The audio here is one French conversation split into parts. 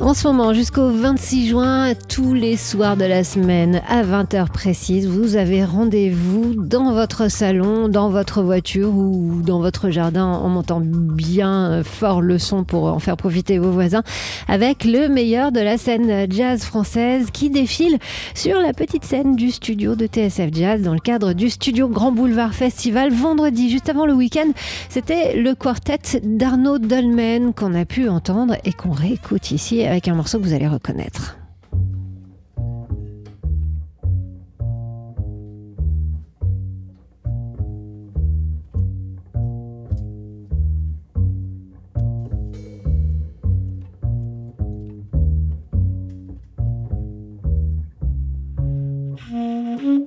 En ce moment, jusqu'au 26 juin, tous les soirs de la semaine, à 20h précise, vous avez rendez-vous dans votre salon, dans votre voiture ou dans votre jardin en montant bien fort le son pour en faire profiter vos voisins avec le meilleur de la scène jazz française qui défile sur la petite scène du studio de TSF Jazz dans le cadre du studio Grand Boulevard Festival vendredi, juste avant le week-end. C'était le quartet d'Arnaud Dolmen qu'on a pu entendre et qu'on réécoute ici avec un morceau que vous allez reconnaître.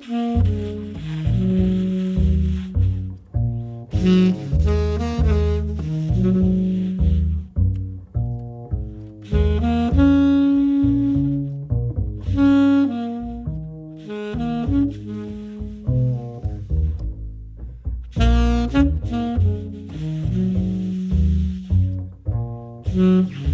La Mm-hmm.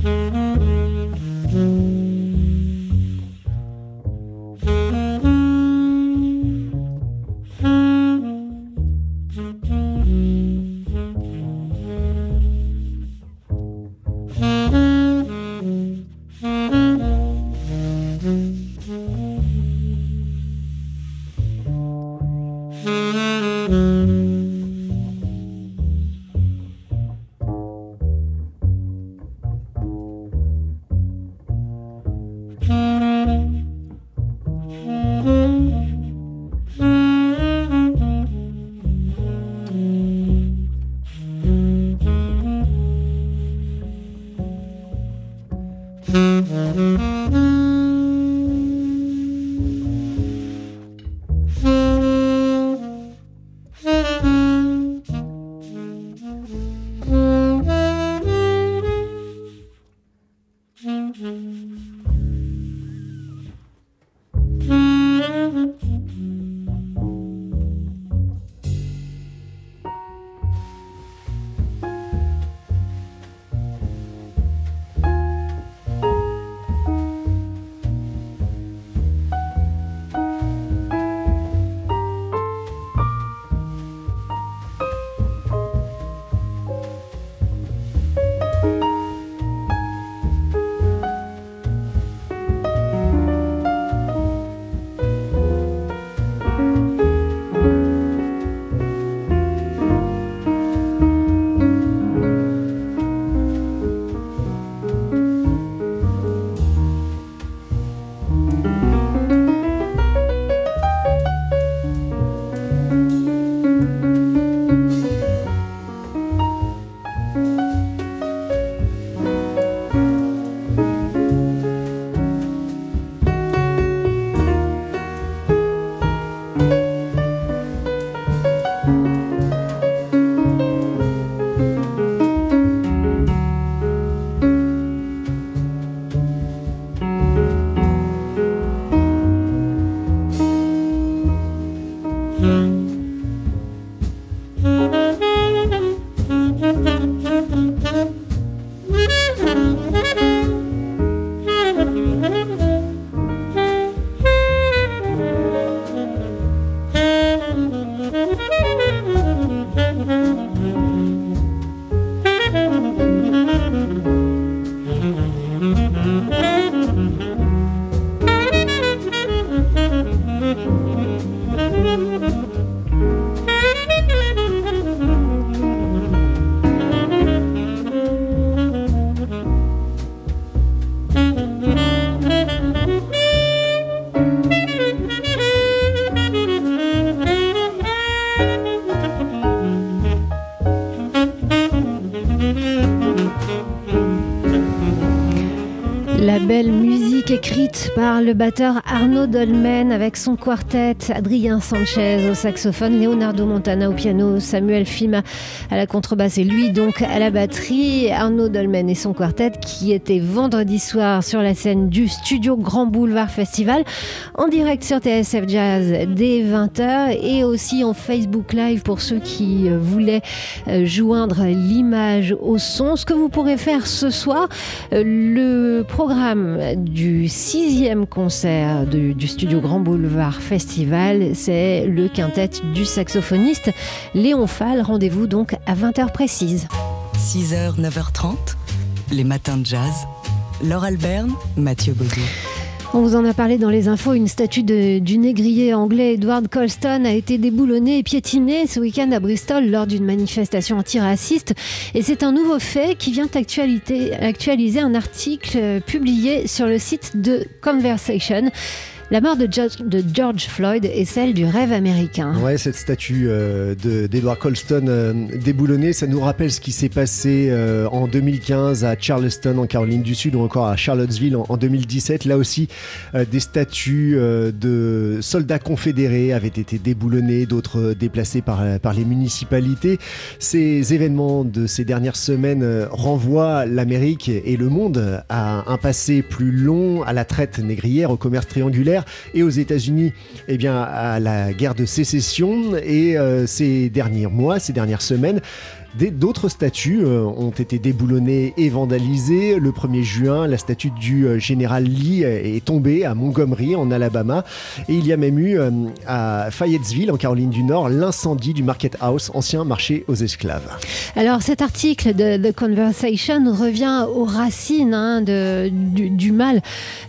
Écrite par le batteur Arnaud Dolmen avec son quartet, Adrien Sanchez au saxophone, Leonardo Montana au piano, Samuel Fima à la contrebasse et lui donc à la batterie. Arnaud Dolmen et son quartet qui était vendredi soir sur la scène du studio Grand Boulevard Festival en direct sur TSF Jazz dès 20h et aussi en Facebook Live pour ceux qui euh, voulaient euh, joindre l'image au son. Ce que vous pourrez faire ce soir, euh, le programme du sixième concert du studio Grand Boulevard Festival, c'est le quintet du saxophoniste Léon Fall. Rendez-vous donc à 20h précise. 6h, 9h30, les matins de jazz. Laure Alberne, Mathieu Baudou. On vous en a parlé dans les infos, une statue du négrier anglais Edward Colston a été déboulonnée et piétinée ce week-end à Bristol lors d'une manifestation antiraciste. Et c'est un nouveau fait qui vient actualiser un article publié sur le site de Conversation. La mort de George, Floyd est celle du rêve américain. Ouais, cette statue euh, d'Edward Colston euh, déboulonnée, ça nous rappelle ce qui s'est passé euh, en 2015 à Charleston, en Caroline du Sud, ou encore à Charlottesville en, 2017. Là aussi, des statues de soldats confédérés avaient été déboulonnées, d'autres déplacées par les municipalités. Ces événements de ces dernières semaines renvoient l'Amérique et le monde à un passé plus long, à la traite négrière, au commerce triangulaire et aux États-Unis, eh bien, à la guerre de sécession. Et euh, ces derniers mois, ces dernières semaines, D'autres statues euh, ont été déboulonnées et vandalisées. Le 1er juin, la statue du euh, général Lee est tombée à Montgomery, en Alabama. Et il y a même eu à Fayetteville, en Caroline du Nord, l'incendie du Market House, ancien marché aux esclaves. Alors cet article de The Conversation revient aux racines hein, du, mal,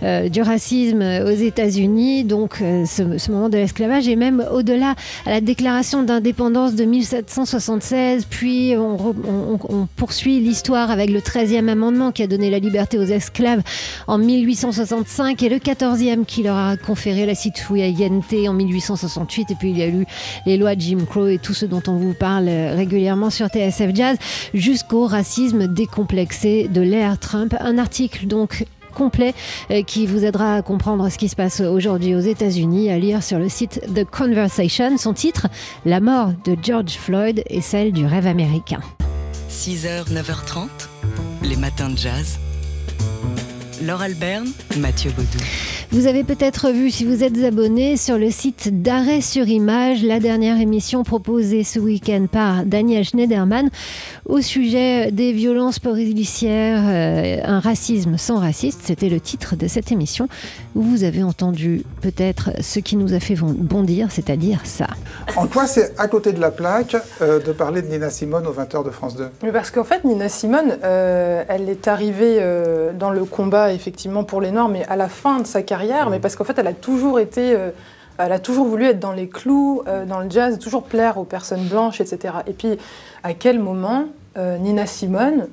du racisme aux États-Unis, donc ce, ce moment de l'esclavage, et même au-delà à la déclaration d'indépendance de 1776, puis on, poursuit l'histoire avec le 13e amendement qui a donné la liberté aux esclaves en 1865 et le 14e qui leur a conféré la citoyenneté en 1868. Et puis il y a eu les lois Jim Crow et tout ce dont on vous parle régulièrement sur TSF Jazz jusqu'au racisme décomplexé de l'ère Trump. Un article donc complet euh, qui vous aidera à comprendre ce qui se passe aujourd'hui aux États-Unis, à lire sur le site The Conversation. Son titre, La mort de George Floyd et celle du rêve américain. 6h, 9h30, les matins de jazz. Laure Alberne, Mathieu Baudou. Vous avez peut-être vu, si vous êtes abonné, sur le site d'Arrêt sur Image, la dernière émission proposée ce week-end par Daniel Schneiderman au sujet des violences policières, euh, un racisme sans raciste. C'était le titre de cette émission où vous avez entendu peut-être ce qui nous a fait bondir, c'est-à-dire ça. En quoi c'est à côté de la plaque euh, de parler de Nina Simone au 20h de France 2 Parce qu'en fait, Nina Simone, euh, elle est arrivée dans le combat effectivement pour les Noirs, mais à la fin de sa carrière mais parce qu'en fait, elle a toujours été. Euh, elle a toujours voulu être dans les clous, euh, dans le jazz, toujours plaire aux personnes blanches, etc. Et puis, à quel moment euh, Nina Simone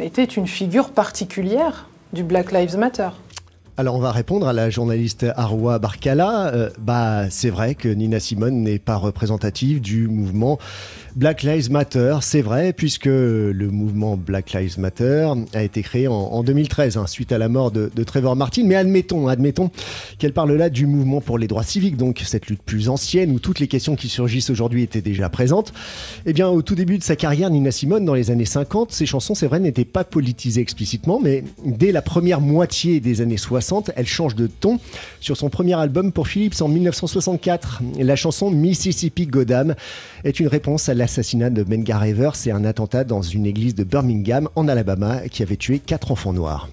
était une figure particulière du Black Lives Matter? Alors on va répondre à la journaliste Arwa Barkala. bah c'est vrai que Nina Simone n'est pas représentative du mouvement Black Lives Matter, c'est vrai, puisque le mouvement Black Lives Matter a été créé en, 2013, hein, suite à la mort de, Trevor Martin. Mais admettons, admettons qu'elle parle là du mouvement pour les droits civiques, donc cette lutte plus ancienne où toutes les questions qui surgissent aujourd'hui étaient déjà présentes. Eh bien, au tout début de sa carrière, Nina Simone, dans les années 50, ses chansons, c'est vrai, n'étaient pas politisées explicitement, mais dès la première moitié des années 60, elle change de ton sur son premier album pour Philips en 1964. La chanson Mississippi Goddam est une réponse à l'assassinat de Mengar Evers et un attentat dans une église de Birmingham en Alabama qui avait tué quatre enfants noirs.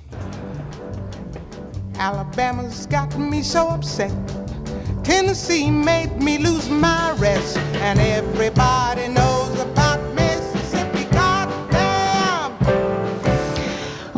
Alabama's got me so upset. Made me lose my rest. And everybody knows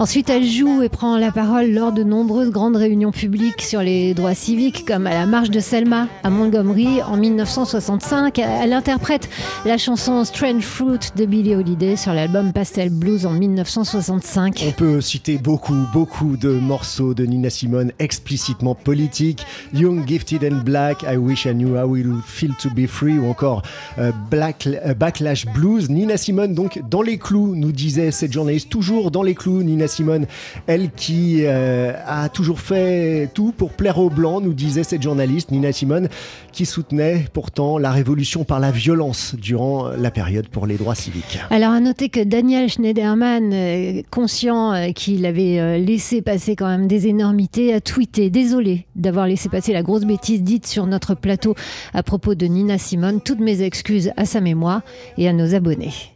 Ensuite, elle joue et prend la parole lors de nombreuses grandes réunions publiques sur les droits civiques, comme à la marche de Selma à Montgomery en 1965. Elle interprète la chanson Strange Fruit de Billie Holiday sur l'album Pastel Blues en 1965. On peut citer beaucoup, beaucoup de morceaux de Nina Simone explicitement politiques. Young, Gifted and Black, I Wish I Knew How It Would Feel to Be Free ou encore euh, Black, euh, Backlash Blues. Nina Simone, donc, dans les clous, nous disait cette journaliste, toujours dans les clous. Nina Simone, elle qui euh, a toujours fait tout pour plaire aux Blancs, nous disait cette journaliste Nina Simone, qui soutenait pourtant la révolution par la violence durant la période pour les droits civiques. Alors à noter que Daniel Schneiderman, euh, conscient euh, qu'il avait laissé passer quand même des énormités, a tweeté Désolé d'avoir laissé passer la grosse bêtise dite sur notre plateau à propos de Nina Simone. Toutes mes excuses à sa mémoire et à nos abonnés.